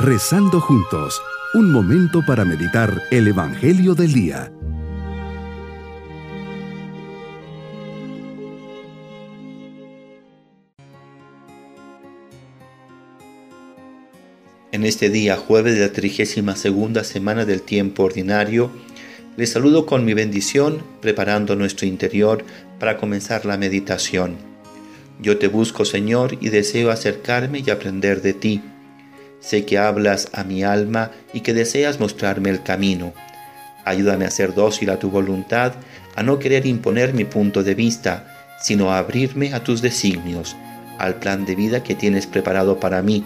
Rezando juntos, un momento para meditar el Evangelio del Día. En este día, jueves de la 32 segunda semana del tiempo ordinario, les saludo con mi bendición, preparando nuestro interior para comenzar la meditación. Yo te busco, Señor, y deseo acercarme y aprender de ti Sé que hablas a mi alma y que deseas mostrarme el camino. Ayúdame a ser dócil a tu voluntad, a no querer imponer mi punto de vista, sino a abrirme a tus designios, al plan de vida que tienes preparado para mí.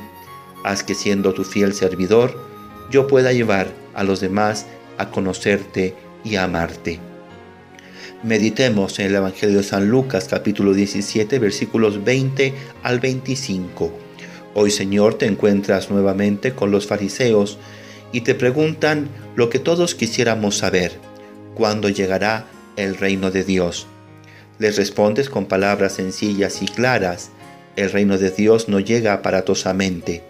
Haz que siendo tu fiel servidor, yo pueda llevar a los demás a conocerte y a amarte. Meditemos en el Evangelio de San Lucas capítulo 17 versículos 20 al 25. Hoy Señor te encuentras nuevamente con los fariseos y te preguntan lo que todos quisiéramos saber, ¿cuándo llegará el reino de Dios? Les respondes con palabras sencillas y claras, el reino de Dios no llega aparatosamente.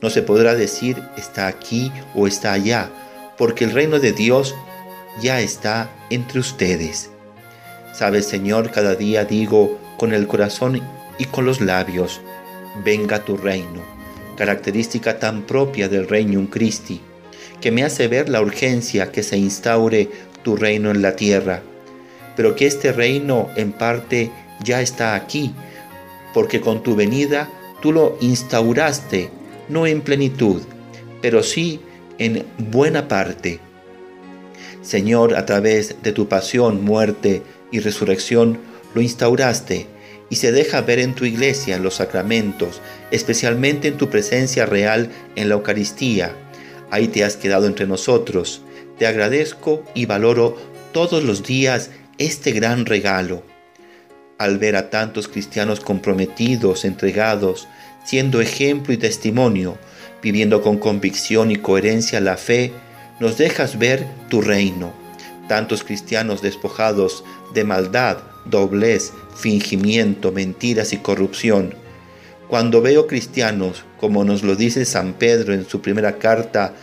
No se podrá decir está aquí o está allá, porque el reino de Dios ya está entre ustedes. Sabes, Señor, cada día digo con el corazón y con los labios, venga tu reino, característica tan propia del Reino Christi, que me hace ver la urgencia que se instaure tu reino en la tierra, pero que este reino en parte ya está aquí, porque con tu venida tú lo instauraste, no en plenitud, pero sí en buena parte. Señor, a través de tu pasión, muerte y resurrección, lo instauraste y se deja ver en tu iglesia, en los sacramentos, especialmente en tu presencia real en la Eucaristía. Ahí te has quedado entre nosotros. Te agradezco y valoro todos los días este gran regalo. Al ver a tantos cristianos comprometidos, entregados, siendo ejemplo y testimonio, viviendo con convicción y coherencia la fe, nos dejas ver tu reino. Tantos cristianos despojados de maldad, doblez, fingimiento, mentiras y corrupción. Cuando veo cristianos, como nos lo dice San Pedro en su primera carta,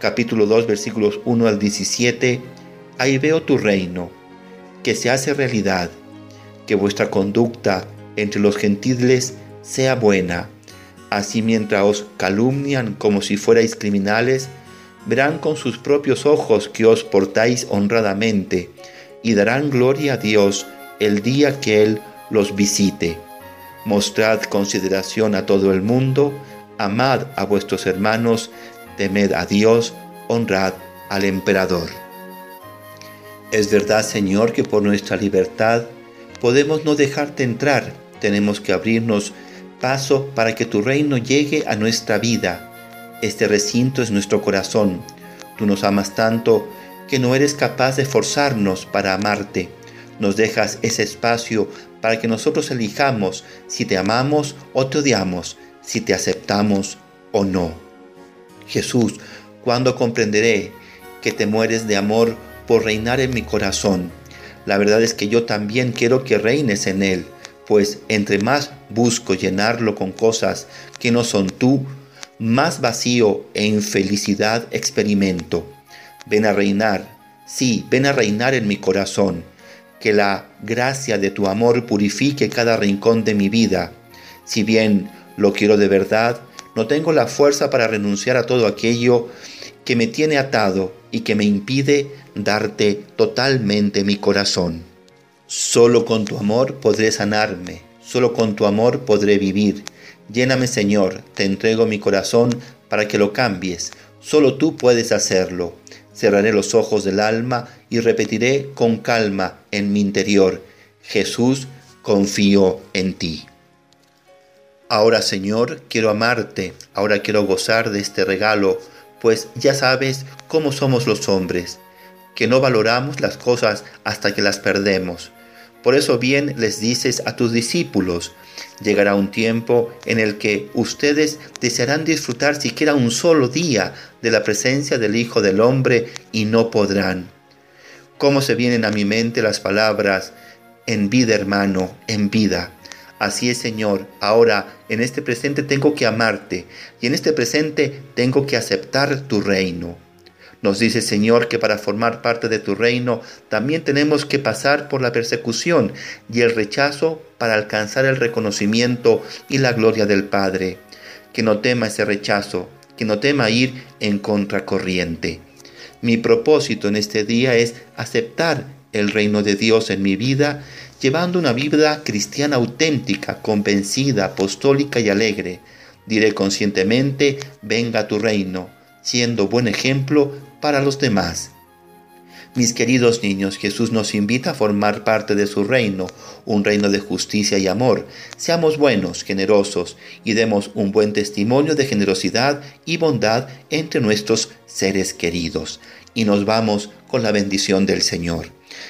capítulo 2, versículos 1 al 17, ahí veo tu reino, que se hace realidad, que vuestra conducta entre los gentiles sea buena. Así mientras os calumnian como si fuerais criminales, verán con sus propios ojos que os portáis honradamente y darán gloria a Dios el día que Él los visite. Mostrad consideración a todo el mundo, amad a vuestros hermanos, temed a Dios, honrad al emperador. Es verdad, Señor, que por nuestra libertad podemos no dejarte entrar, tenemos que abrirnos paso para que tu reino llegue a nuestra vida. Este recinto es nuestro corazón. Tú nos amas tanto que no eres capaz de forzarnos para amarte. Nos dejas ese espacio para que nosotros elijamos si te amamos o te odiamos, si te aceptamos o no. Jesús, ¿cuándo comprenderé que te mueres de amor por reinar en mi corazón? La verdad es que yo también quiero que reines en él, pues entre más busco llenarlo con cosas que no son tú, más vacío e infelicidad experimento. Ven a reinar, sí, ven a reinar en mi corazón. Que la gracia de tu amor purifique cada rincón de mi vida. Si bien lo quiero de verdad, no tengo la fuerza para renunciar a todo aquello que me tiene atado y que me impide darte totalmente mi corazón. Solo con tu amor podré sanarme, solo con tu amor podré vivir. Lléname Señor, te entrego mi corazón para que lo cambies, solo tú puedes hacerlo. Cerraré los ojos del alma y repetiré con calma en mi interior, Jesús, confío en ti. Ahora, Señor, quiero amarte, ahora quiero gozar de este regalo, pues ya sabes cómo somos los hombres, que no valoramos las cosas hasta que las perdemos. Por eso bien les dices a tus discípulos, llegará un tiempo en el que ustedes desearán disfrutar siquiera un solo día de la presencia del Hijo del Hombre y no podrán. ¿Cómo se vienen a mi mente las palabras en vida hermano, en vida? Así es, Señor. Ahora, en este presente tengo que amarte y en este presente tengo que aceptar tu reino. Nos dice, Señor, que para formar parte de tu reino también tenemos que pasar por la persecución y el rechazo para alcanzar el reconocimiento y la gloria del Padre. Que no tema ese rechazo, que no tema ir en contracorriente. Mi propósito en este día es aceptar el reino de Dios en mi vida llevando una vida cristiana auténtica, convencida, apostólica y alegre. Diré conscientemente, venga tu reino, siendo buen ejemplo para los demás. Mis queridos niños, Jesús nos invita a formar parte de su reino, un reino de justicia y amor. Seamos buenos, generosos y demos un buen testimonio de generosidad y bondad entre nuestros seres queridos. Y nos vamos con la bendición del Señor.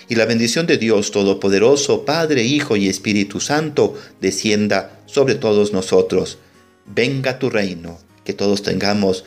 Y la bendición de Dios Todopoderoso, Padre, Hijo y Espíritu Santo, descienda sobre todos nosotros. Venga tu reino, que todos tengamos